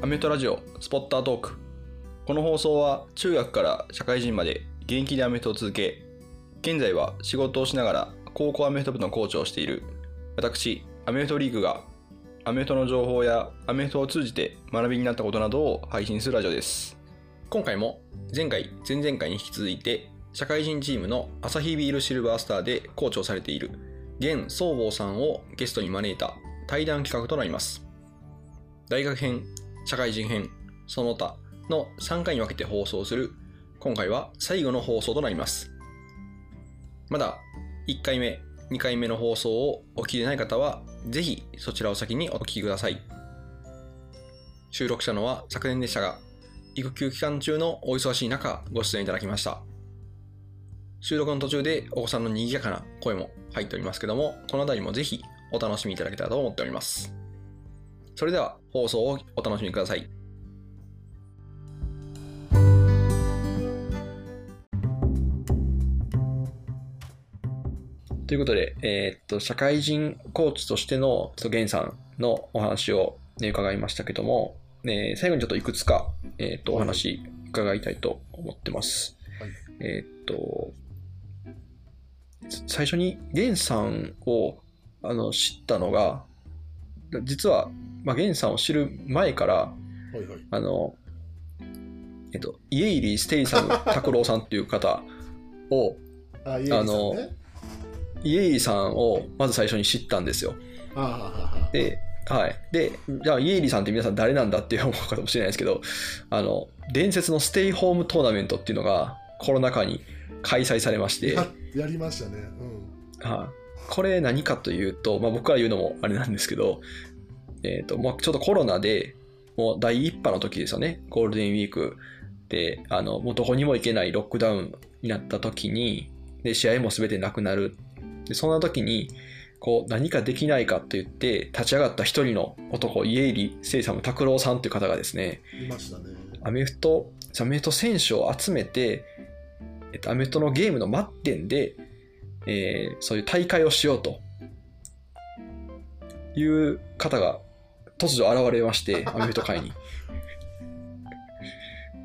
アメフトラジオスポッタートーク。この放送は中学から社会人まで現役でアメフトを続け現在は仕事をしながら高校アメフト部のコーチをしている。私アメフトリーグがアメフトの情報やアメフトを通じて学びになったことなどを配信するラジオです。今回も前回前々回に引き続いて社会人チームのアサヒビールシルバースターでコーチをされている現総合さんをゲストに招いた対談企画となります。大学編社会人編その他の3回に分けて放送する。今回は最後の放送となります。まだ1回目2回目の放送をお聞きでない方はぜひそちらを先にお聞きください。収録したのは昨年でしたが育休期間中のお忙しい中ご出演いただきました。収録の途中でお子さんの賑やかな声も入っておりますけどもこの辺りもぜひお楽しみいただけたらと思っております。それでは放送をお楽しみくださいということで、えーっと、社会人コーチとしての、ゲンさんのお話を、ね、伺いましたけども、えー最後にちょっといくつか、えーっと、お話伺いたいと思ってます。はいえーっと、最初にゲンさんをあの知ったのが、実は、まあ、ゲンさんを知る前から、はいはい。あの、えっと、家入ステイサム拓郎さんっていう方を、あ、ね。家入さんをまず最初に知ったんですよ。で、はい。で、じゃあ家入さんって皆さん誰なんだって思うかもしれないですけど、あの、伝説のステイホームトーナメントっていうのがコロナ禍に開催されまして、ややりましたね。うん。はい、これ何かというと、まあ、僕から言うのもあれなんですけど、えっ、と、まあ、ちょっとコロナで、もう第一波の時ですよね、ゴールデンウィークで、あの、もうどこにも行けないロックダウンになった時に、で、試合も全てなくなる。で、そんな時に、こう、何かできないかと言って、立ち上がった一人の男、家入聖サム拓郎さんという方がですね、いましたね。アメフト、アメフト選手を集めて、えっと、アメフトのゲームの末点で、えーそういう大会をしようという方が突如現れまして、アメフト界に。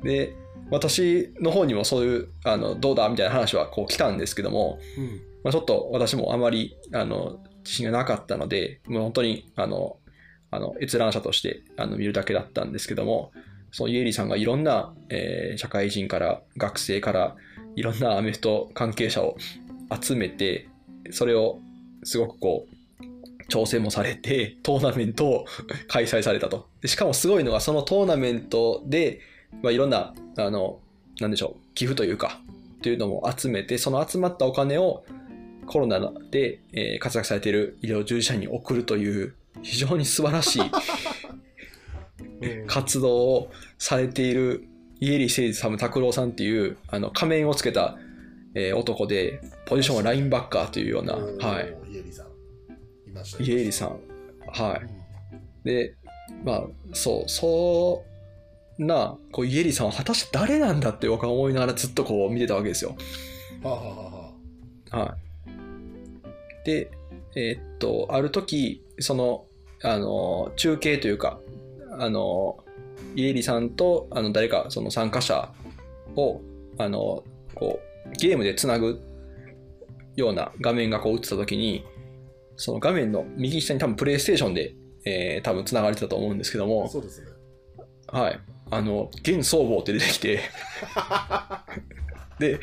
で、私の方にもそういう、あの、どうだみたいな話はこう来たんですけども、うん。まあ、ちょっと私もあまりあの自信がなかったので、もう本当にあのあの閲覧者としてあの見るだけだったんですけども、そのイエリーさんがいろんな、えー社会人から学生からいろんなアメフト関係者を集めて、それをすごくこう、調整もされて、トーナメントを 開催されたと。でしかもすごいのが、そのトーナメントで、まあ、いろんな、あの、なんでしょう、寄付というか、というのも集めて、その集まったお金をコロナで、えー活躍されている医療従事者に送るという、非常に素晴らしいうん活動をされている家入誠司さん拓郎さんっていうあの仮面をつけた、えー男で、ポジションはラインバッカーというような、はい。。家入さました。家入さん。はうん。い。で、まあ、そう、そんな、こう、家入さんは果たして誰なんだって僕は思いながらずっとこう見てたわけですよ。はあ、はあはあははい。で、えーっと、ある時、その、あの、中継というか、あの、家入さんと、あの、誰か、その参加者を、あの、こう、ゲームでつなぐような画面がこう映った時に、その画面の右下に多分プレイステーションで、えー多分つながれてたと思うんですけどあ。も、そうですね。はい。あの、現総合って出てきて、で、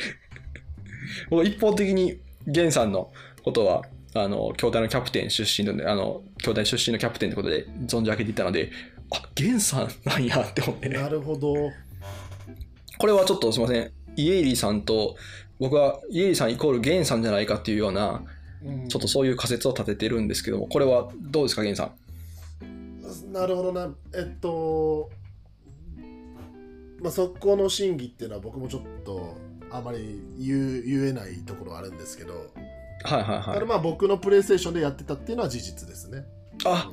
僕一方的に源さんのことは、あの、兄弟のキャプテン出身ので、あの、兄弟出身のキャプテンってことで存じ上げていたので、あ、源さんなんやって思ってね。なるほど。これはちょっとすいません。家入さんと、僕は家入さんイコール源さんじゃないかっていうような、うんちょっとそういう仮説を立ててるんですけども、これはどうですか、源さん？なるほどな。えっと、まあ、そこの真偽っていうのは僕もちょっとあまり言う言えないところはあるんですけど、はいはいはい。ただまあ僕のプレイステーションでやってたっていうのは事実ですね。あ、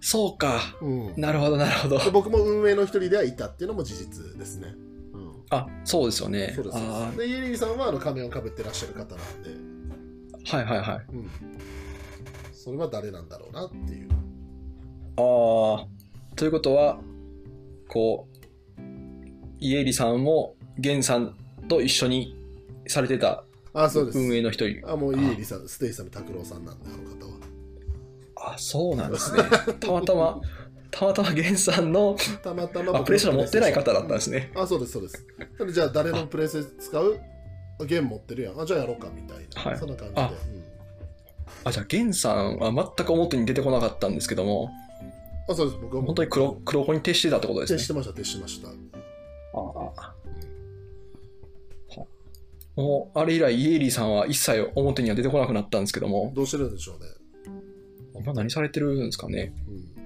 そうか。うん、なるほどなるほど。で僕も運営の一人ではいたっていうのも事実ですね。うんあ、そうですよね。そうですあでイエリーさんはあの仮面をかぶってらっしゃる方なんで、ーはいはいはい。うん、それは誰なんだろうなっていう。ああ、ということは、こう、家入さんも、源さんと一緒にされてた。運営の一人。あ、もう家入さん、ステイサム拓郎さんなんで、あの方は。あ、そうなんですね。たまたま、たまたま源さんのたまたまあプレイステーション持ってない方だったんですね。あ、そうです、そうです。じゃあ、誰のプレイステーション使う？あゲーム持ってるやん。あ、じゃあやろうか、みたいな。はいそんな感じで。あうんあ、じゃあ源さんは全く表に出てこなかったんですけども、あ、そうです。僕は本当に黒黒子に徹してたってことですね。徹してました、徹してました。ああもう、あれ以来、イエリーさんは一切表には出てこなくなったんですけども、どうしてるんでしょうね。今何されてるんですかね。うん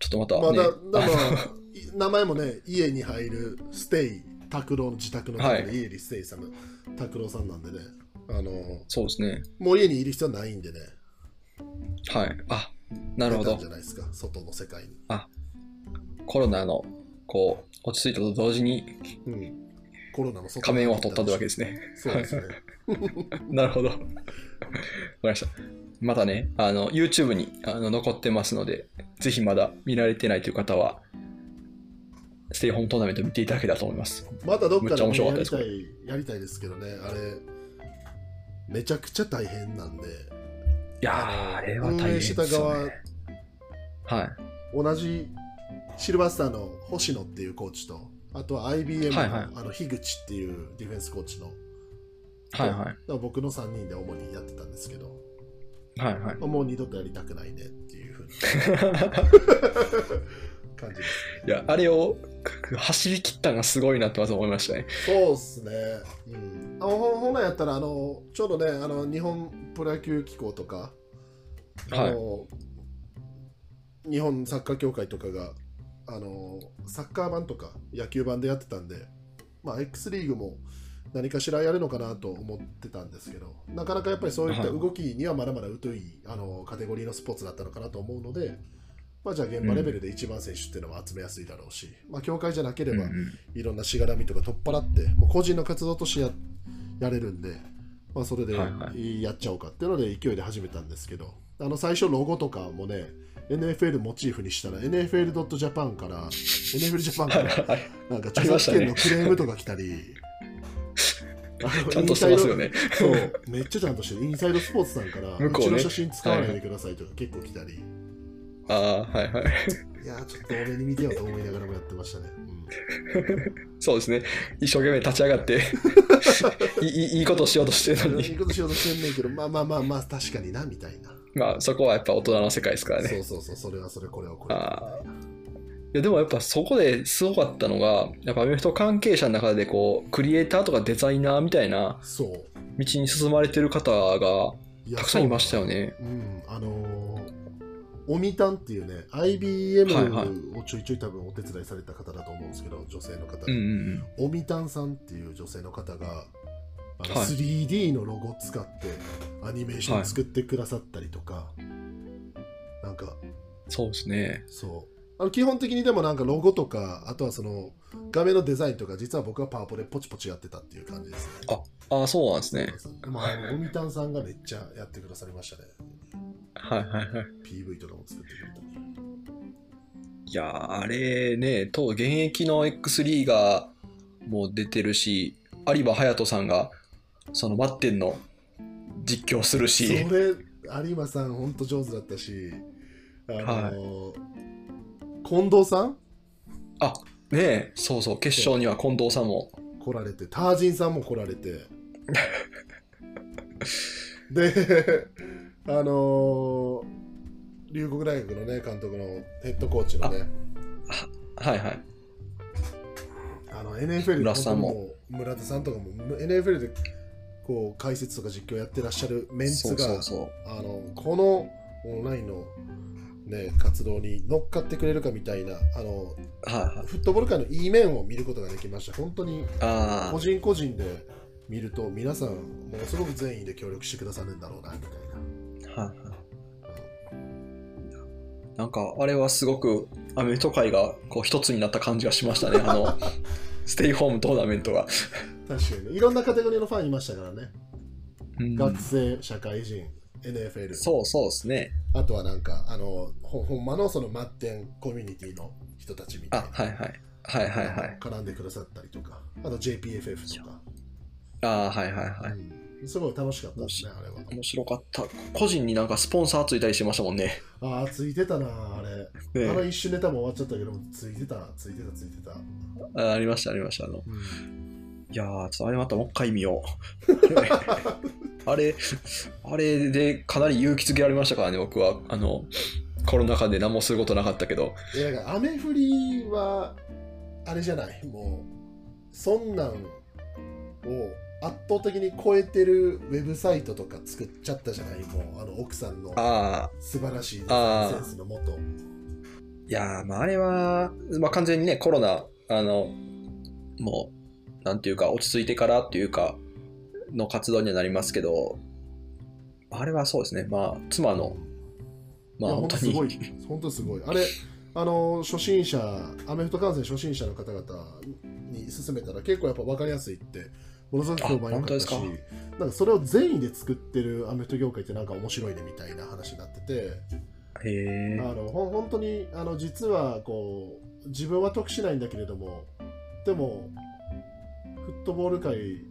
ちょっとまた、ね。まあ、だだまあ い名前もね、家に入るステイ、拓郎の自宅のところはいで、家にステイサム、拓郎さんなんでね、あの、そうですね。もう家にいる必要はないんでね、はい。あ、なるほどじ。ゃないですか、外の世界に。コロナの、こう、落ち着いたと同時にうん、コロナの外仮面を取ったってわけですね。そうですね。なるほど。わかりました。またね、あの、YouTube にあの残ってますので、ぜひまだ見られてないという方は、ステイホームトーナメント見ていただけたらと思います。またどっかめっちゃ面で、白かったですねやりたい、やりたいですけどね、あれ、めちゃくちゃ大変なんで、いやー、あれは大変ですよね。はい。同じシルバースターの星野っていうコーチと、あとは IBM の,、はいはいあの樋口っていうディフェンスコーチの、はいはい。僕の3人で主にやってたんですけど、はいはい。もう二度とやりたくないねっていうふうな 感じですいや、あれを走り切ったのがすごいなとまず思いましたね。ね。そうっすね。うん、あほ本来やったらあの、ちょうどね、あの日本プロ野球機構とか、あの日本サッカー協会とかがあのサッカー版とか野球版でやってたんで、まあ、X リーグも何かしらやるのかなと思ってたんですけどなかなかやっぱりそういった動きにはまだまだ疎いあのカテゴリーのスポーツだったのかなと思うので、まあ、じゃあ現場レベルで一番選手っていうのは集めやすいだろうし、まあ、協会じゃなければいろんなしがらみとか取っ払ってもう個人の活動としてややれるんで、まあ、それでやっちゃおうかっていうので勢いで始めたんですけどあの最初ロゴとかもね NFL モチーフにしたら NFL.Japan から NFL ジャパンから はい。なんか著作権のクレームとか来たり、ちゃんとしてますよね。そう、めっちゃちゃんとしてる。インサイドスポーツさんから、うね。うちの写真使わないでくださいとか結構来たり、ああ、はいはい。いやー、ちょっと多めに見てよと思いながらもやってましたね。そうですね。一生懸命立ち上がって い い、いいことをしようとしてるうん、のに、いいことしようとしてんねんけど、まあまあまあまあ、確かにな、みたいな。まあそこはやっぱ大人の世界ですからね。そうそうそう、それはそれ、これはこれは。いやでもやっぱそこですごかったのが、やっぱアメフト関係者の中でこう、クリエイターとかデザイナーみたいな。道に進まれてる方がたくさんいましたよ。ね。そううん、あのーオミタンっていうね、IBM はいはい。をちょいちょい多分お手伝いされた方だと思うんですけど、女性の方で、うんうんうん。オミタンさんっていう女性の方が、あのはい。3D のロゴを使ってアニメーション作ってくださったりとか、なんかそうですね。そう。あの基本的にでもなんかロゴとかあとはその画面のデザインとか実は僕はパワポでポチポチやってたっていう感じですね。ああ、そうなんですね。でもあのオミタンさんがめっちゃやってくださりましたねはいはいはい。PV とかも作ってくれたり。いやーあれね、と現役の X リーガーも出てるし、有馬隼人さんがそのマッテンの実況するし、それ有馬さんほんと上手だったしあの、近藤さん？あねえ、そうそう、決勝には近藤さんも。来られてタージンさんも来られて。であのー龍谷大学のね監督のヘッドコーチのねはいはい。あの NFL で村村田さんとかも NFL でこう解説とか実況やってらっしゃるメンツが。あのこのオンラインの、ね、活動に乗っかってくれるかみたいなあのはいはい。フットボール界のいい面を見ることができました本当にあ個人個人で見ると皆さんものすごく善意で協力してくださるんだろうなみたいなあ、はいはい。なんか、あれはすごくアメフト界がこう一つになった感じがしましたね。あの、ステイホームトーナメントが。確かにねいろんなカテゴリーのファンいましたからね、うん学生社会人 NFL そうそうですね。あとはなんか、あの、ほほんまのそのマッテンコミュニティの人たちみたいあ、な。はいはい。はいはいはい。絡んでくださったりとか、あと JPFF とか。あはいはいはい。うんすごい楽しかったですね、あれは。面白かった。個人になんかスポンサーついたりしてましたもんね。ああ、ついてたな、あれ。ねあの一瞬ネタも終わっちゃったけど、ついてた、ついてた、ついてた。あありましたありました。あのうんいやー、ちょっとあれまたもう一回見よう。あれ、あれでかなり勇気づけられましたからね、僕は。あの、コロナ禍で何もすることなかったけど。いや、雨降りは、あれじゃない、もう、そんなんを圧倒的に超えてるウェブサイトとか作っちゃったじゃない、もう、あの奥さんの。素晴らしいデザインセンスのもと。いやー、まあ、あれは、まあ、完全にね、コロナ、あの、もう、なんていうか、落ち着いてからっていうか、の活動にはなりますけど、あれはそうですね、まあ、妻の、まあ、本当に、すごい、本当すごい。あれ、あの、初心者、アメフト観戦初心者の方々に勧めたら結構やっぱ分かりやすいって、ものすごく評判良かったしなんかそれを善意で作ってるアメフト業界ってなんか面白いねみたいな話になってて、あの本当にあの実はこう自分は得しないんだけれども、でも、フットボール界、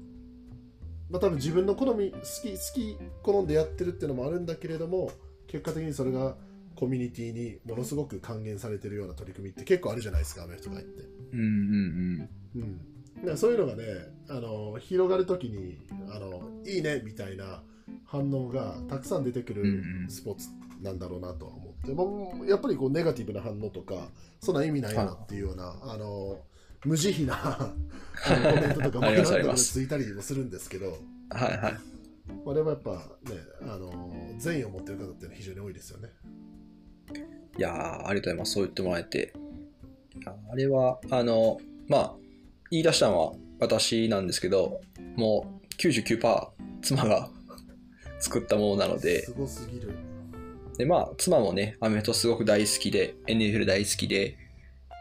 まあ多分自分の好み、好き、好き、好んでやってるっていうのもあるんだけれども、結果的にそれがコミュニティにものすごく還元されてるような取り組みって結構あるじゃないですか、アメフト界って。うんうんうん、だからそういうのがねあの広がるときにあのいいねみたいな反応がたくさん出てくるうんうんスポーツなんだろうなとは思って、もうやっぱりこうネガティブな反応とかそんな意味ないなっていうような、あの無慈悲な コメントとかもいろんなとついたりもするんですけど、うん。はいはい。まあ、でもやっぱねあの善意を持ってる方っていうのは非常に多いですよね。いやーありがとうございます。そう言ってもらえて。あれは、あの、まあ、言い出したのは私なんですけど、もう99%妻が 作ったものなので、すごすぎる。で、まあ、妻もね、アメフトすごく大好きで、NFL 大好きで、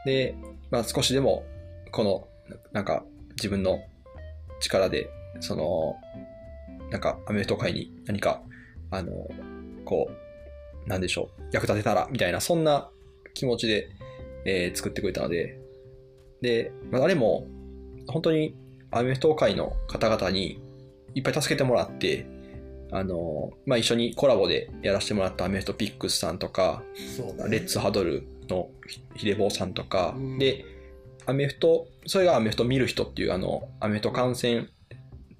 で、まあ、少しでも、この、なんか、自分の力で、その、なんか、アメフト界に何か、あの、こう、なんでしょう、役立てたら、みたいな、そんな気持ちで、えー作ってくれたので、で、まあ、あれも、本当にアメフト界の方々にいっぱい助けてもらって、あの、まあ、一緒にコラボでやらせてもらったアメフトピックスさんとか、ねレッツハドルのヒデボーさんとか、うんで、アメフト、それがアメフト見る人っていう、あの、アメフト観戦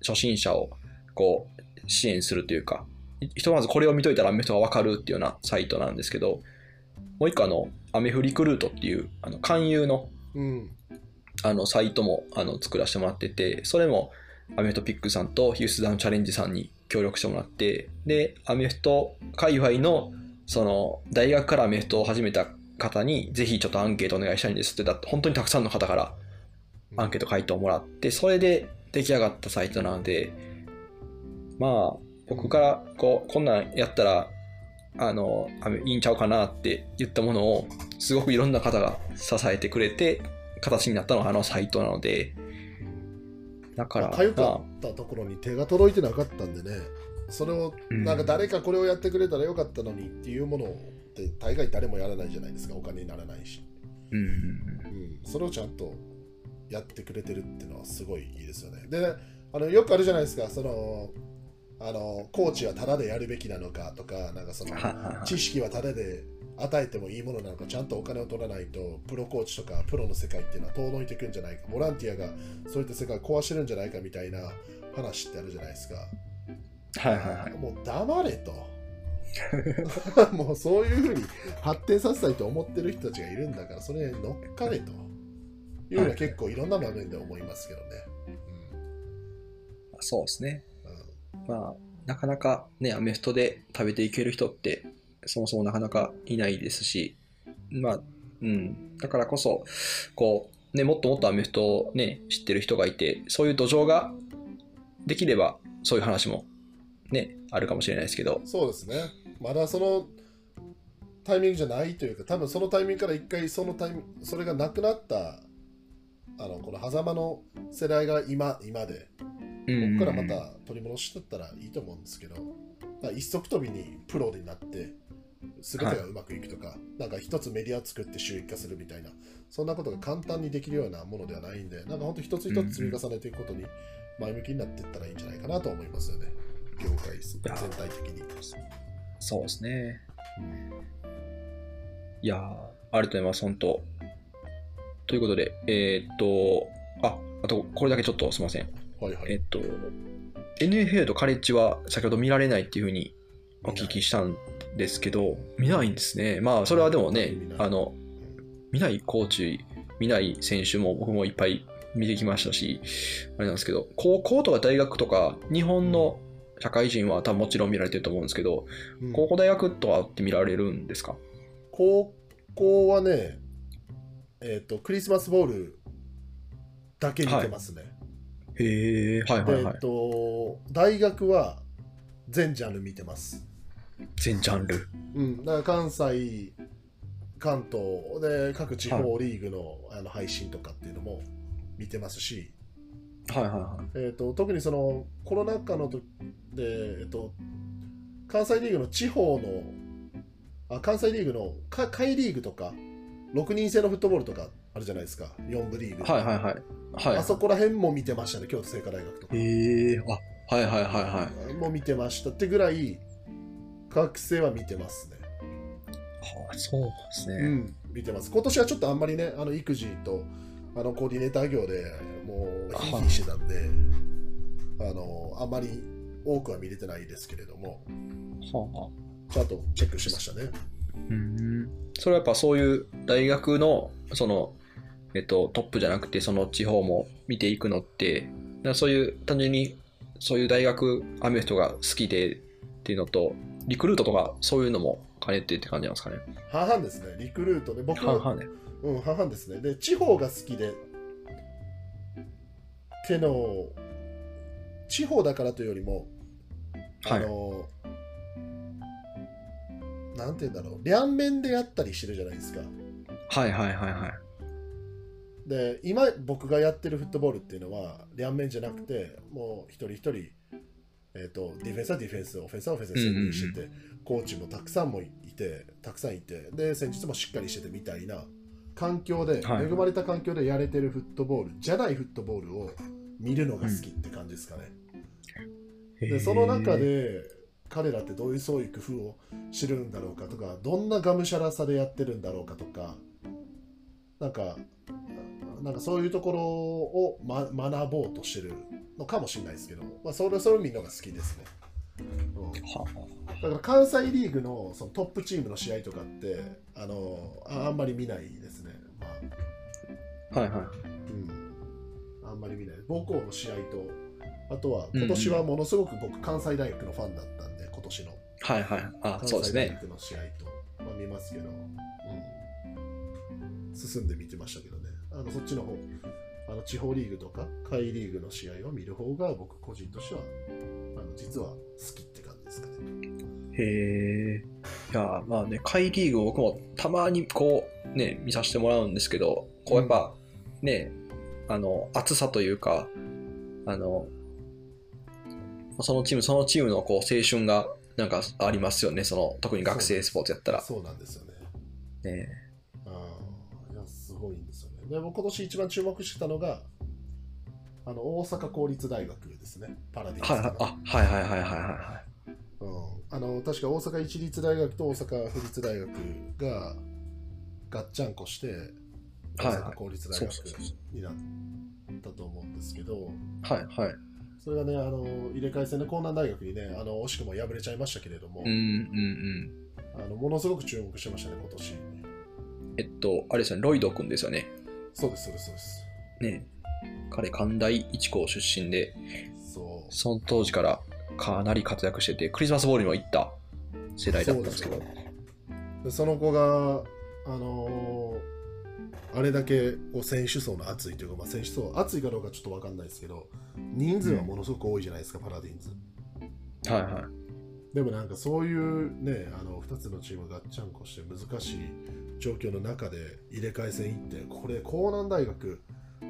初心者をこう支援するというか、いひとまずこれを見といたらアメフトがわかるっていうようなサイトなんですけど、もう一個あの、アメフリクルートっていう、あの、勧誘のうん。あの、サイトも、あの、作らせてもらってて、それも、アメフトピックさんとヒュースダウンチャレンジさんに協力してもらって、で、アメフト界隈の、その、大学からアメフトを始めた方に、ぜひちょっとアンケートお願いしたいんですって、だって本当にたくさんの方からアンケート回答をもらって、それで出来上がったサイトなので、まあ、僕から、こう、こんなんやったら、あの、いいんちゃうかなって言ったものを、すごくいろんな方が支えてくれて、形になったのがあのサイトなので、だから、かゆかまったところに手が届いてなかったんでね、それをうん。なんか誰かこれをやってくれたらよかったのにっていうものって大概誰もやらないじゃないですか、お金にならないし。あ、うん、うん、それをちゃんとやってくれてるっていうのはすごいいいですよね。で、あのよくあるじゃないですか、その、あのコーチはタダでやるべきなのかとか、なんかその知識はタダで与えてもいいものなのか、ちゃんとお金を取らないと、プロコーチとかプロの世界っていうのは遠のいていくんじゃないか、ボランティアがそういった世界を壊してるんじゃないかみたいな話ってあるじゃないですか。はいはいはい。もう黙れと。もうそういうふうに発展させたいと思ってる人たちがいるんだから、それに乗っかれというのは結構いろんな場面で思いますけどね。そうですね。うんうんまあ、なかなかね、アメフトで食べていける人って、そもそもなかなかいないですし、まあ、うん、だからこそ、こう、ね、もっともっとアメフトをね、知ってる人がいて、そういう土壌ができれば、そういう話もね、あるかもしれないですけど、そうですね。まだそのタイミングじゃないというか、多分そのタイミングから一回そのタイミング、それがなくなった、あのこの狭間の世代が今、今で、うんここからまた取り戻してったらいいと思うんですけど、まあ一足飛びにプロになって、全てがうまくいくとか、なんか一つメディア作って収益化するみたいな、そんなことが簡単にできるようなものではないんで、なんか本当一つ一つ積み重ねていくことに前向きになっていったらいいんじゃないかなと思いますよね、業界全体的に。そうですね。いやー、ありがとうございます、本当。ということで、えーっと、あ、あと、これだけちょっとすみません。はいはい。えっと、NFL とカレッジは先ほど見られないっていうふうにお聞きしたんですけど、見ないんですね。まあ、それはでもねあの、見ないコーチ、見ない選手も僕もいっぱい見てきましたし、あれなんですけど、高校とか大学とか、日本の社会人は多分もちろん見られてると思うんですけど、うん高校大学とかって見られるんですか？高校はね、えっ、と、クリスマスボールだけ見てますね。へえ、はいではいはいえっ。と、大学は全ジャンル見てます。全ジャンル。うん、だから関西、関東で各地方リーグの,、あの配信とかっていうのも見てますし、はいはいはい。えっと特にそのコロナ禍の時で、えっと関西リーグの地方のあ関西リーグのか下位リーグとか6人制のフットボールとかあるじゃないですか4部リーグ、はいはいはい。はい。あそこら辺も見てましたね京都精華大学とかへえ、あ、はいはいはいはい。も見てましたってぐらい学生は見てますねはあ、そうですね。うん、見てます。今年はちょっとあんまりね、あの育児とあのコーディネーター業でもうヒーヒーしてたんで、あのあんまり多くは見れてないですけれども、はあ。ちゃんとチェックしましたね。うん。それはやっぱそういう大学の、その、えっと、トップじゃなくて、その地方も見ていくのって、そういう、単純に、そういう大学、アメフトが好きでっていうのと、リクルートとかそういうのも兼ねてって感じなんですかね。半々ですね、リクルートで、僕半々ね。うん、半々ですね。で、地方が好きで、ての、地方だからというよりも、あはい。の、なんて言うんだろう、両面でやったりしてるじゃないですか。はいはいはいはい。で今僕がやってるフットボールっていうのは両面じゃなくてもう一人一人、えー、とディフェンスはディフェンスオフェンスはオフェンスでしてて、コーチもたくさんもいてたくさんいてで戦術もしっかりしててみたいな。環境で、はい。恵まれた環境でやれてるフットボールじゃないフットボールを見るのが好きって感じですかね。でその中で彼らってどういうそういう工夫を知るんだろうかとかどんながむしゃらさでやってるんだろうかとかなんかなんかそういうところを、ま、学ぼうとしてるのかもしれないですけど、まあ、それそれを見るのが好きですね、うん、はだから関西リーグのそのトップチームの試合とかってあのああんまり見ないですね、まあ。はいはい。うん、あんまり見ない。母校の試合とあとは今年はものすごく僕関西大学のファンだったんで今年の。はいはい。あ、関そうですね。西大学の試合と、まあ、見ますけど、うん、進んで見てましたけどね。あのそっちの方。あの地方リーグとか下位リーグの試合を見る方が僕個人としてはあの実は好きって感じですかね。へえ。いや、まあね、下位リーグ僕もたまにこう、ね、見させてもらうんですけど、こうやっぱ、ね、あの、熱さというか、あの、そのチーム、そのチームのこう青春がなんかありますよね、その、特に学生スポーツやったら。そうなんですよね。ね、ですよねで僕今年一番注目してたのがあの大阪公立大学ですねパラディンスはいはい、あ、はいはいはいはいはうん、あの確か大阪一律大学と大阪府立大学がガッチャンコして大はいはい阪公立大学になったと思うんですけどい。はいはい。それがねあの入れ替え戦で江南大学にねあの惜しくも敗れちゃいましたけれども、うんうんうん。あのものすごく注目してましたね今年えっと、あれですよね、ロイド君ですよね。そうですそうですそうです。ね。彼、関大一高出身で、そう。その当時からかなり活躍してて、クリスマスボールにも行った世代だったんですけど。そその子が、あのーあれだけこう選手層の厚いというか、まあ、選手層厚いかどうかちょっと分かんないですけど人数はものすごく多いじゃないですか、パラディンズ。はいはい。でもなんかそういうねあの2つのチームがガッチャンコして難しい状況の中で入れ替え戦行ってこれ江南大学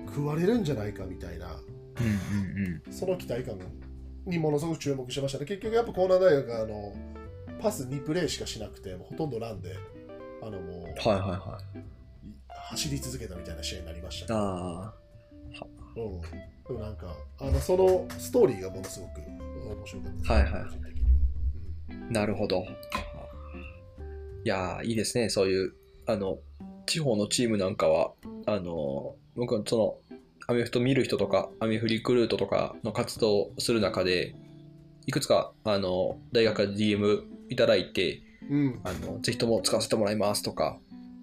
食われるんじゃないかみたいなうんうんその期待感にものすごく注目してましたね。結局やっぱ江南大学があのパス2プレーしかしなくて、もうほとんどランで、あのもう、はいはいはい。走り続けたみたいな試合になりましたけど、あ。うん、でもなんかあの、そのストーリーがものすごく面白かったです、はいはいなるほど。いやー、いいですね。そういう、あの、地方のチームなんかは、あの、僕はその、アメフト見る人とか、アメフリクルートとかの活動をする中で、いくつか、あの、大学から DM いただいて、うん。うんあの、ぜひとも使わせてもらいますとか、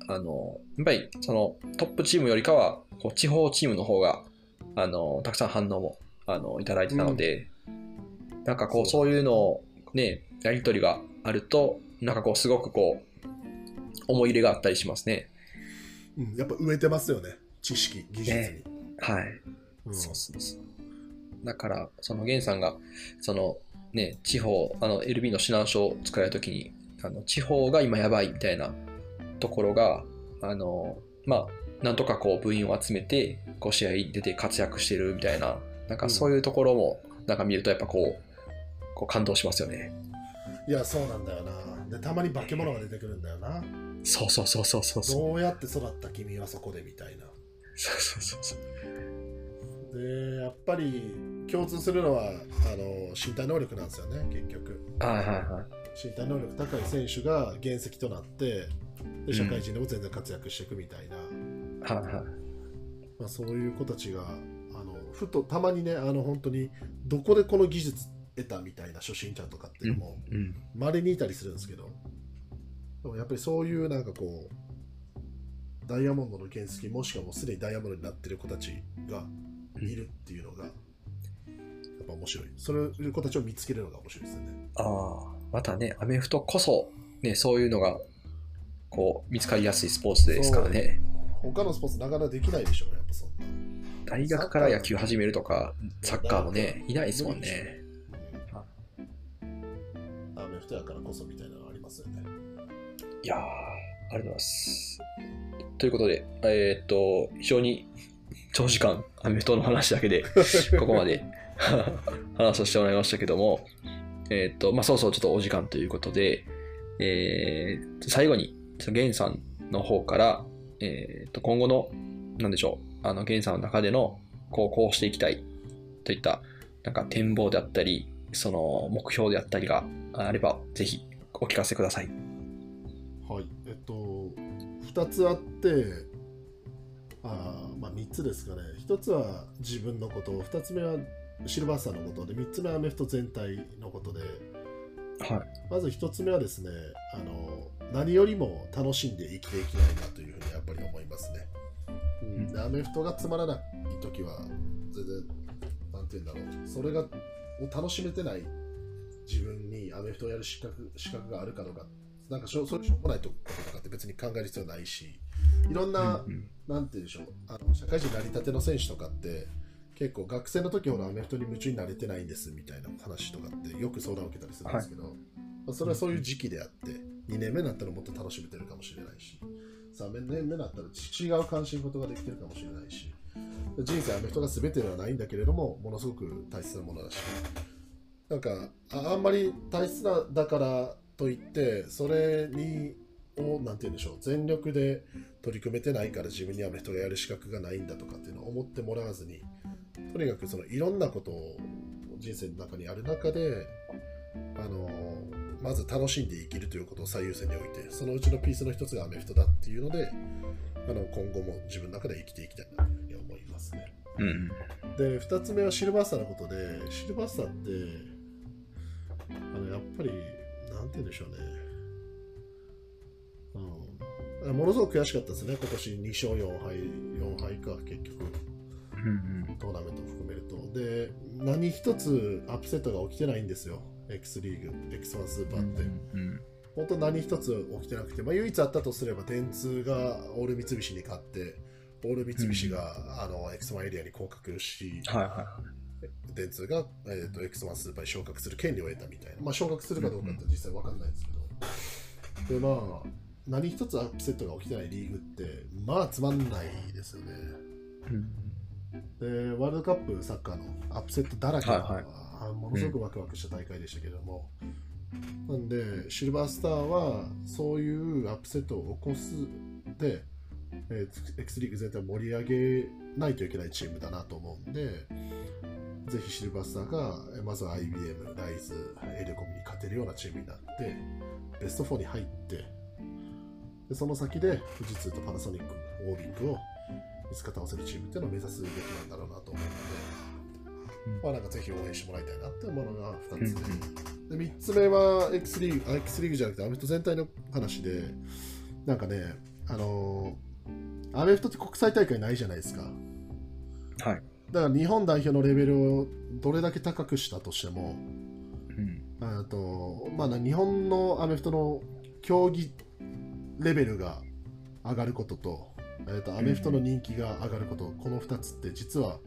あの、やっぱりそのトップチームよりかは、こう地方チームの方が、あの、たくさん反応も、あの、いただいてたので、なんかこう、そういうのをね、やりとりがあると、なんかこう、すごくこう、思い入れがあったりしますね。うん、やっぱ植えてますよね、知識、技術に。ねはい。うんそうそうそう。だから、その源さんが、そのね、地方、あの、LB の指南書を作られるときに、あの、地方が今やばいみたいなところが、あの、まあ、なんとかこう部員を集めて、こう試合に出て活躍してるみたいな、なんかそういうところも、なんか見るとやっぱこう、こう感動しますよね。いや、そうなんだよな。で、たまに化け物が出てくるんだよな。そうそうそうそうそうそう。どうやって育った君はそこでみたいな。そうそうそうそう。で、やっぱり共通するのは、あの、身体能力なんですよね、結局。はいはいはい。身体能力高い選手が原石となって、で社会人でも全然活躍していくみたいな、はいはい。まあ、そういう子たちが、あのふとたまにね、あの本当にどこでこの技術得たみたいな初心者とかっていうのも、うん。まれにいたりするんですけど、でもやっぱりそういうなんかこう、ダイヤモンドの原石、もしくはもうすでにダイヤモンドになってる子たちがいるっていうのが、やっぱ面白い。そういう子たちを見つけるのが面白いですよね。ああ、またね、アメフトこそ、ね、そういうのが、こう、見つかりやすいスポーツですからね。他のスポーツなかなかできないでしょ、やっぱそんな。大学から野球始めるとか、サッカーもね、いないですもんね。アメフトやからこそみたいなのありますよね。いやー、ありがとうございます。ということで、えーっと、非常に長時間、アメフトの話だけで、ここまで 話させてもらいましたけども、えーっと、まあ、そうそう、ちょっとお時間ということで、えー最後に、ゲンさんの方から、えーっと、今後の、なんでしょう、あの、ゲンさんの中での、こう、こうしていきたいといった、なんか展望であったり、その目標であったりがあれば、ぜひお聞かせください。はい、えっと、2つあって、あーまあ3つですかね。1つは自分のこと、2つ目はシルバースターのことで、3つ目はアメフト全体のことで、はい。まず1つ目はですね、あの何よりも楽しんで生きていきたいなというふうにやっぱり思いますね。うんアメフトがつまらない時は、全然、なんて言うんだろう、それがを楽しめてない自分にアメフトをやる資格資格があるかどうか、なんかしょそういうしょうもないこととかって別に考える必要ないし、いろんな、うんなんて言うんでしょう。あの、社会人なりたての選手とかって、結構学生の時ほどアメフトに夢中になれてないんですみたいな話とかってよく相談を受けたりするんですけど、まあ、それはそういう時期であって、2年目になったらもっと楽しめてるかもしれないし、3年目になったら違う関心事ができてるかもしれないし、人生アメフトが全てではないんだけれども、ものすごく大切なものだし、なんかああんまり大切なだからといって、それにをなんて言うんでしょう全力で取り組めてないから自分にアメフトがやる資格がないんだとかっていうのを思ってもらわずにとにかくそのいろんなことを人生の中にある中であのまず楽しんで生きるということを最優先に置いてそのうちのピースの一つがアメフトだっていうのであの今後も自分の中で生きていきたいなというふうに思いますね。うん。で2つ目はシルバースターのことでシルバースターってあのやっぱりなんて言うんでしょうね、うん、ものすごく悔しかったですね今年2勝4敗4敗か結局。うんトーナメントを含めると。で何一つアップセットが起きてないんですよ。X リーグ X1 スーパー。って、うん。本当何一つ起きてなくて、まあ、唯一あったとすれば電通がオール三菱に勝ってオール三菱が、あの X1 エリアに降格し、はいはいはい。電通が、えー、と X1 スーパーに昇格する権利を得たみたいな、まあ、昇格するかどうかって実際わかんないですけど、でまあ何一つアップセットが起きてないリーグってまあつまんないですよねでワールドカップサッカーのアップセットだらけの、はいはいものすごくワクワクした大会でしたけども、なんでシルバースターはそういうアップセットを起こすで、えー X リーグ全体を盛り上げないといけないチームだなと思うんでぜひシルバースターがえーまずは IBM、ライズ、エルコムに勝てるようなチームになってベスト4に入ってでその先で富士通とパナソニック、オービックをいつか倒せるチームっていうのを目指すべきなんだろうなと思うので、うん。まあなんかぜひ応援してもらいたいなっていうものが2つで、うんで3つ目は X リーグあ X リーグじゃなくてアメフト全体の話でなんかねあのーアメフトって国際大会ないじゃないですか。はい。だから日本代表のレベルをどれだけ高くしたとしてもうん。あと、まあ、日本のアメフトの競技レベルが上がることと,、えー、とアメフトの人気が上がること、この2つって実は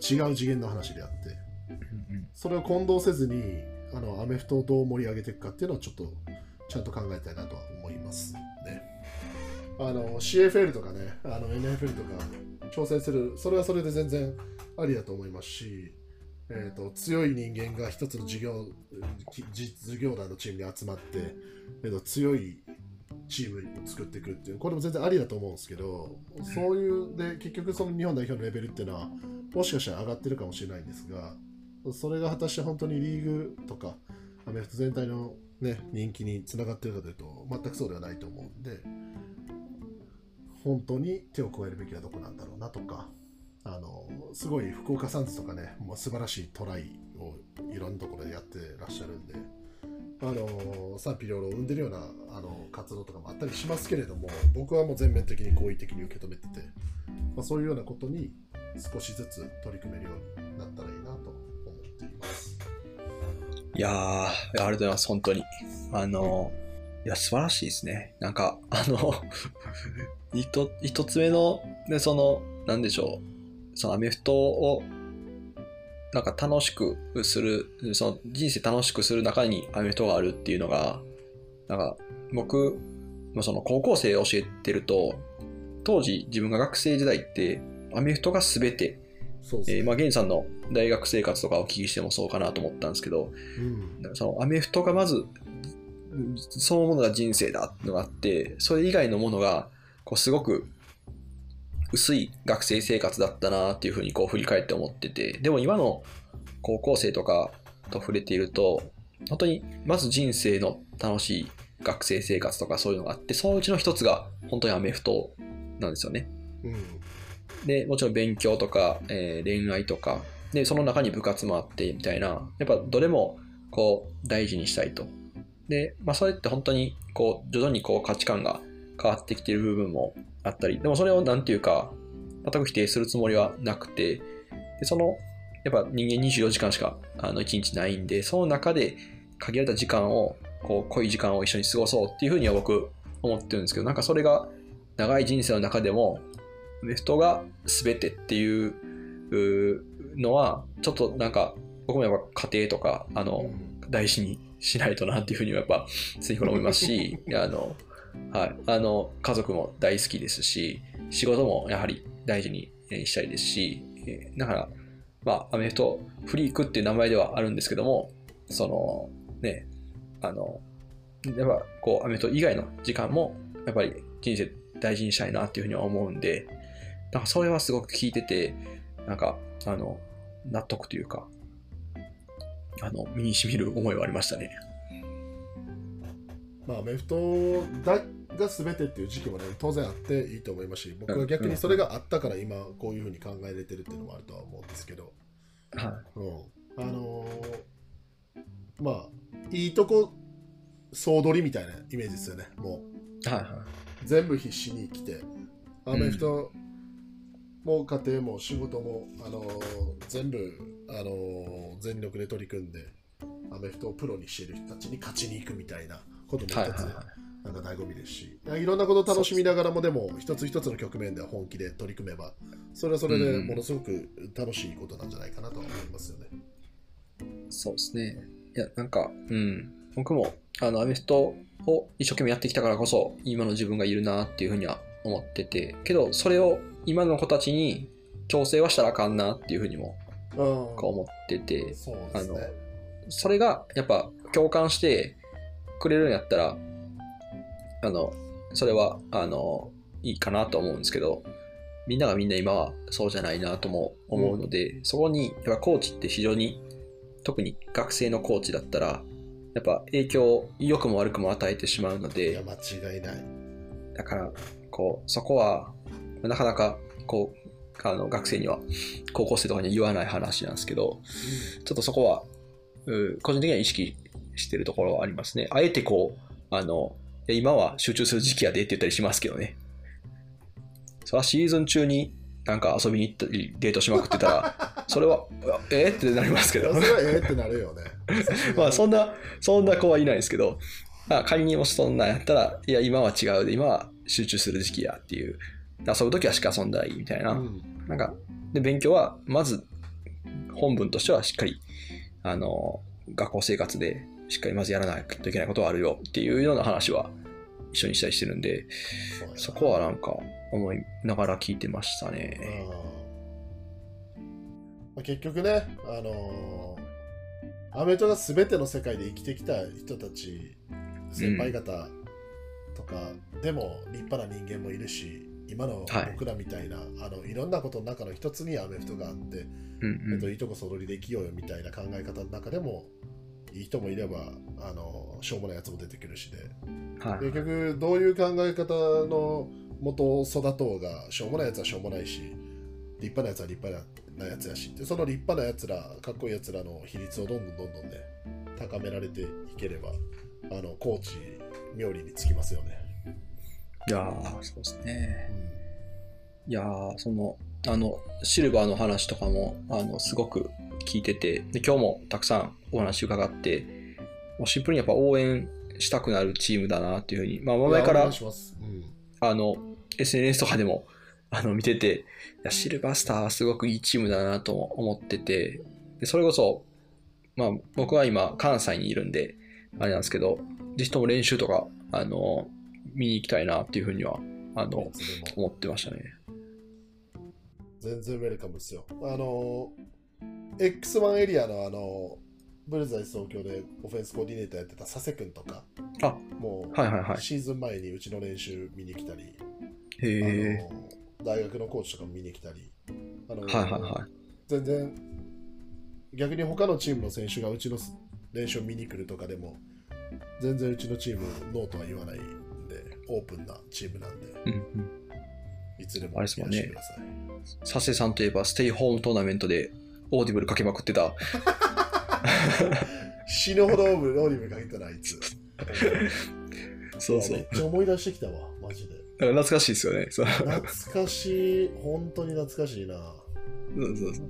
違う次元の話であってうんそれを混同せずにあのアメフトをどう盛り上げていくかっていうのはちょっとちゃんと考えたいなとは思いますね。あの CFL とかねあの NFL とか挑戦する。それはそれで全然ありだと思いますし、えー、と強い人間が一つの事業き事業団のチームに集まって、えー、と強いチームを作っていくっていうこれも全然ありだと思うんですけどそういうで結局その日本代表のレベルっていうのはもしかしたら上がってるかもしれないんですがそれが果たして本当にリーグとかアメフト全体の、ね、人気につながってるかというと全くそうではないと思うんで本当に手を加えるべきはどこなんだろうなとかあのすごい福岡サンズとかねもう素晴らしいトライをいろんなところでやってらっしゃるんであの賛否両論を生んでるようなあの活動とかもあったりしますけれども僕はもう全面的に好意的に受け止めてて、まあ、そういうようなことに少しずつ取り組めるようになったらいいなと思っています。いや、ありがとうございます、本当に。あの、いや、素晴らしいですね。なんか、あの、一一つ目の、ね、その、なんでしょう、そのアメフトを、なんか楽しくする、その人生楽しくする中にアメフトがあるっていうのが、なんか、僕、まあその高校生を教えてると、当時自分が学生時代って、アメフトが全てそうですね。えーまあ、ゲンさんの大学生活とかをお聞きしてもそうかなと思ったんですけど、うんそのアメフトがまず、うんそのものが人生だってのがあって、それ以外のものが、こうすごく薄い学生生活だったなっていうふうにこう振り返って思ってて、でも今の高校生とかと触れていると、本当にまず人生の楽しい学生生活とかそういうのがあって、そのうちの一つが本当にアメフトなんですよね。うんで、もちろん勉強とか、えー恋愛とか、で、その中に部活もあって、みたいな、やっぱどれも、こう、大事にしたいと。で、まあ、それって本当に、こう、徐々にこう、価値観が変わってきている部分もあったり、でもそれをなんていうか、全く否定するつもりはなくて、で、その、やっぱ人間24時間しか、あの、1日ないんで、その中で限られた時間を、こう、濃い時間を一緒に過ごそうっていうふうには僕、思ってるんですけど、なんかそれが、長い人生の中でも、アメフトが全てっていうのは、ちょっとなんか、僕もやっぱ家庭とか、あの、大事にしないとなっていうふうにはやっぱ、常日頃思いますし、あの、はい、あの、家族も大好きですし、仕事もやはり大事にえーしたいですし、えーだから、まあ、アメフトフリークっていう名前ではあるんですけども、その、ね、あの、やっぱこう、アメフト以外の時間も、やっぱり人生大事にしたいなっていうふうには思うんで、なんかそれはすごく聞いてて、なんか、あの、納得というか、あの、身に染みる思いはありましたね。まあ、アメフトだが全てっていう時期もね当然あっていいと思いますし僕は逆にそれがあったから今こういうふうに考えれてるっていうのもあるとは思うんですけど、はうん、あのーまあいいとこ総取りみたいなイメージですよねもい。はいはう全部必死に生きて。アメフトも家庭も仕事も、あのー全部、あのー全力で取り組んでアメフトをプロにしている人たちに勝ちに行くみたいなことも一い。はいつ、はいはい。なんか醍醐味ですし、いろんなことを楽しみながらも、でも一つ一つの局面では本気で取り組めば、それはそれでものすごく楽しいことなんじゃないかなとは思いますよね。そうですね。いや、なんか、うん。僕も、あの、アメフトを一生懸命やってきたからこそ、今の自分がいるなっていうふうには思ってて、けど、それを今の子たちに強制はしたらあかんなっていうふうにも思ってて、そうですね。それがやっぱ共感してくれるんやったら、あの、それは、あの、いいかなと思うんですけど、みんながみんな今はそうじゃないなとも思うので、そこに、やっぱコーチって非常に、特に学生のコーチだったら、やっぱ影響を良くも悪くも与えてしまうのいやで、間違いない。だから、こう、そこは、なかなか、こう、あの、学生には、高校生とかには言わない話なんですけど、ちょっとそこは、う個人的には意識してるところはありますね。あえてこう、あの、今は集中する時期やでって言ったりしますけどね。それはシーズン中になんか遊びに行ったりデートしまくってたら、それは、えーってなりますけどそ。れはええってなるよね まあそんな、そんな子はいないですけど、まあ仮にもしそんなんやったら、いや今は違うで、今は集中する時期やっていう、遊ぶときはしか遊んだらいいみたいな。うんなんか、で、勉強は、まず、本文としてはしっかり、あの、学校生活でしっかりまずやらないといけないことはあるよっていうような話は一緒にしたりしてるんで、そこはなんか思いながら聞いてましたね。まあ結局ね、あのーアメフトが全ての世界で生きてきた人たち、先輩方とかでも立派な人間もいるし、今のはい僕らみたいな、い、あのいろんなことの中の一つにアメフトがあって、うんえっと、いいとこそろりで生きようよみたいな考え方の中でも、いい人もいれば、あのしょうもないやつも出てくるしで、うん。はい。結局どういう考え方の元育とうがしょうもないやつはしょうもないし立派なやつは立派なやつやしでその立派なやつらかっこいいやつらの比率をどんどんどんどんね高められていければあのコーチ冥利につきますよね、いやー、そうですね。ういやー、その、あの、シルバーの話とかも、あの、すごく聞いてて、で、今日もたくさんお話伺って、もうシンプルにやっぱ応援したくなるチームだなっていうふうに、まあ、ん、前からうん。あの、SNS とかでも、あの、見てて、いや、シルバースターはすごくいいチームだなと思ってて、で、それこそ、まあ、僕は今、関西にいるんで、あれなんですけど、ぜひとも練習とか、あの、見に行きたいなっていうふうには、あの思ってましたね。全然ウェルカムですよあの X1 エリアのあのブルーザイス東京でオフェンスコーディネーターやってた佐世君とかあ、もう、はいはいはい。シーズン前にうちの練習見に来たり、へ大学のコーチとかも見に来たり、あのはいはいはい。全然逆に他のチームの選手がうちの練習を見に来るとかでも全然うちのチームノーとは言わないんでオープンなチームなんでうんうん。いつでもあれですもんね佐世さんといえば、ステイホームトーナメントでオーディブルかけまくってた。死ぬほどオーディブルかけたなあいつ そうそうめっ。ちゃ思い出してきたわマジで懐かしいですよね。懐かしい本当に懐かしいなそうそうそう。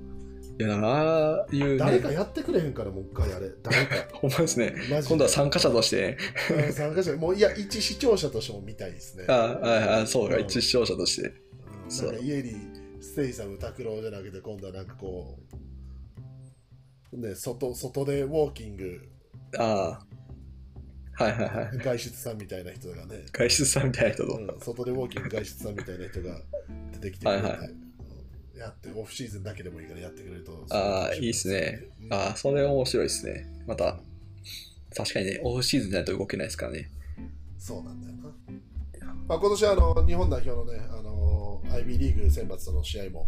いや、ああいう、ね、誰かやってくれへんからもう一回やれ。誰か。ほんまですね。今度は参加者として。参加者。もういや一視聴者としても見たいですね。ああ、あそうか、うん。一視聴者として。うん。そう。なんか家にステイサム拓郎じゃなくて今度はなんかこうね外外でウォーキング。ああ。はいはいはい。外出さんみたいな人がね、外出さんみたいな人と。うん。外でウォーキング外出さんみたいな人が出てきてくれて。はいはい。うんやってオフシーズンだけでもいいからやってくれるとああ、いいっすね。ああ、それ面白いですね。また、確かにね、オフシーズンじゃないと動けないですからね。そうなんだよな、まあ、今年はあの日本代表のねあの IB リーグ選抜の試合も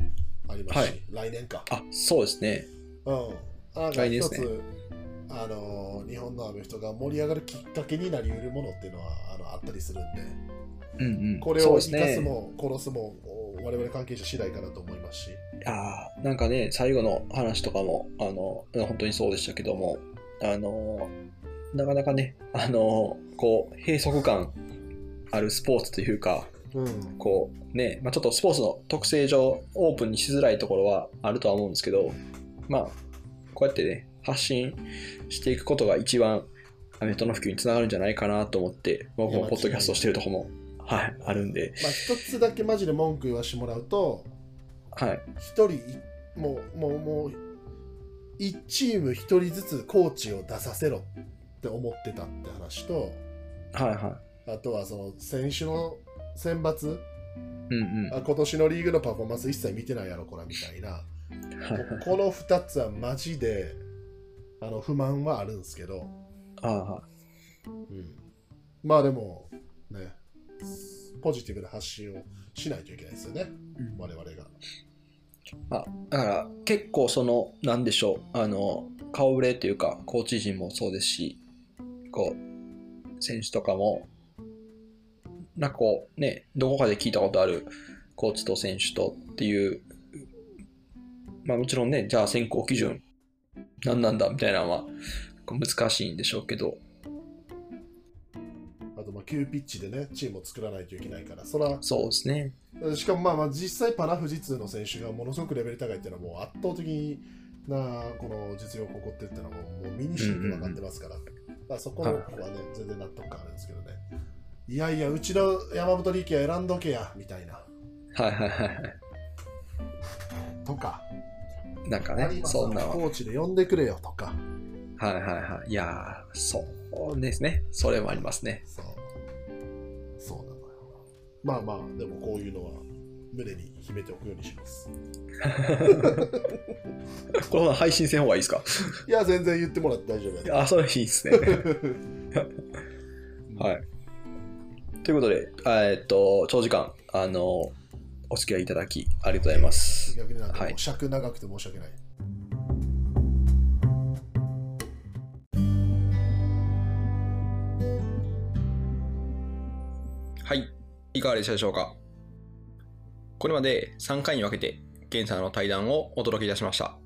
ありますし、はい来年かあ、そうですね。うん、来年ですねあの日本のアメフトが盛り上がるきっかけになりうるものっていうのはあのあったりするんで、うんうん。これを生かすね。も殺すも我々関係者次第かなと思いますし、ああ、なんかね、最後の話とかも、あの、本当にそうでしたけども、あの、なかなかね、あの、こう、閉塞感あるスポーツというか、うん、こう、ね、まあちょっとスポーツの特性上、オープンにしづらいところはあるとは思うんですけど、まあ、こうやってね、発信していくことが一番、アメフトの普及につながるんじゃないかなと思って、僕もポッドキャストしてるとこも、はい、あるんで、まあ一つだけマジで文句言わしてもらうと、はい。一人いもうもうもう一チーム一人ずつコーチを出させろって思ってたって話と、はいはあとはその選手の選抜、い。うんうん。あ今年のリーグのパフォーマンス一切見てないやろこらみたいな。この2つはマジであの不満はあるんですけど、ああはうん、まあでもねポジティブな発信をしないといけないですよね、うん。我々が。まあ、だから結構そのなんでしょう。あの顔ぶれというかコーチ陣もそうですしこう選手とかもなんかこうねどこかで聞いたことあるコーチと選手とっていうまあもちろんねじゃあ選考基準何なんだみたいなのは難しいんでしょうけど急ピッチでねチームを作らないといけないからそらそうですね。しかもまあまあ実際パナ富士通の選手がものすごくレベル高いっていうのはもう圧倒的なこの実力を誇ってるっていうのはもうもう身にしみて分かってますから,、まあそこはね全然納得感あるんですけどね。いやいやうちの山本力也選んどけやみたいな。はいはいはいはい。とか。なんかねそんなコーチで呼んでくれよとか。はいはいはい。いやーそうですね。それもありますね。そうまあまあでもこういうのは胸に秘めておくようにします。この配信せん方がいいですか？いや全然言ってもらって大丈夫やあ、それいいですね。はい。ということで、あえっと、長時間、あの、お付き合いいただき、ありがとうございます。逆になんはい。う尺長くて申し訳ない、はい、いかがでしたでしょうか？これまで3回に分けて、ゲンさんの対談をお届けいたしました。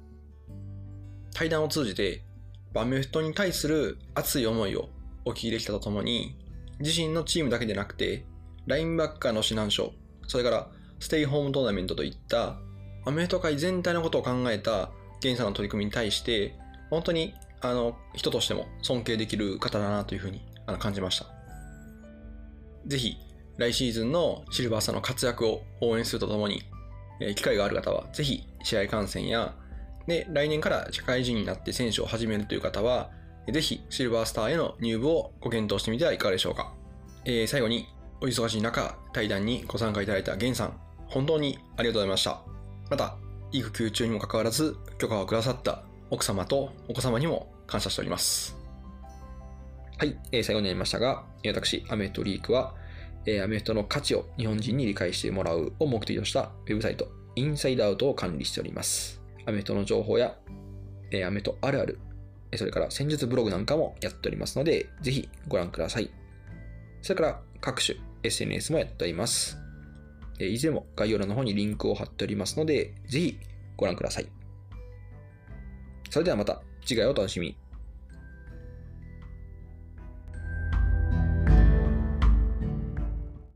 対談を通じて、バメフトに対する熱い思いをお聞きできたとともに、自身のチームだけでなくて、ラインバッカーの指南書、それからステイホームトーナメントといった、アメフト界全体のことを考えたゲンさんの取り組みに対して、本当にあの人としても尊敬できる方だなというふうにあの感じました。ぜひ来シーズンのシルバーさんの活躍を応援するとともに、え機会がある方はぜひ試合観戦や、で、来年から社会人になって選手を始めるという方は、ぜひシルバースターへの入部をご検討してみてはいかがでしょうか。えー最後に、お忙しい中、対談にご参加いただいたゲンさん、本当にありがとうございました。また、育休中にもかかわらず許可をくださった奥様とお子様にも感謝しております。はい、えー最後になりましたが、私、アメトリークは、えーアメフトの価値を日本人に理解してもらうを目的としたウェブサイト、インサイドアウトを管理しております。アメフトの情報や、えーアメフトあるある、それから戦術ブログなんかもやっておりますので、ぜひご覧ください。それから各種 SNS もやっております。えーいずれも概要欄の方にリンクを貼っておりますので、ぜひご覧ください。それではまた次回お楽しみに。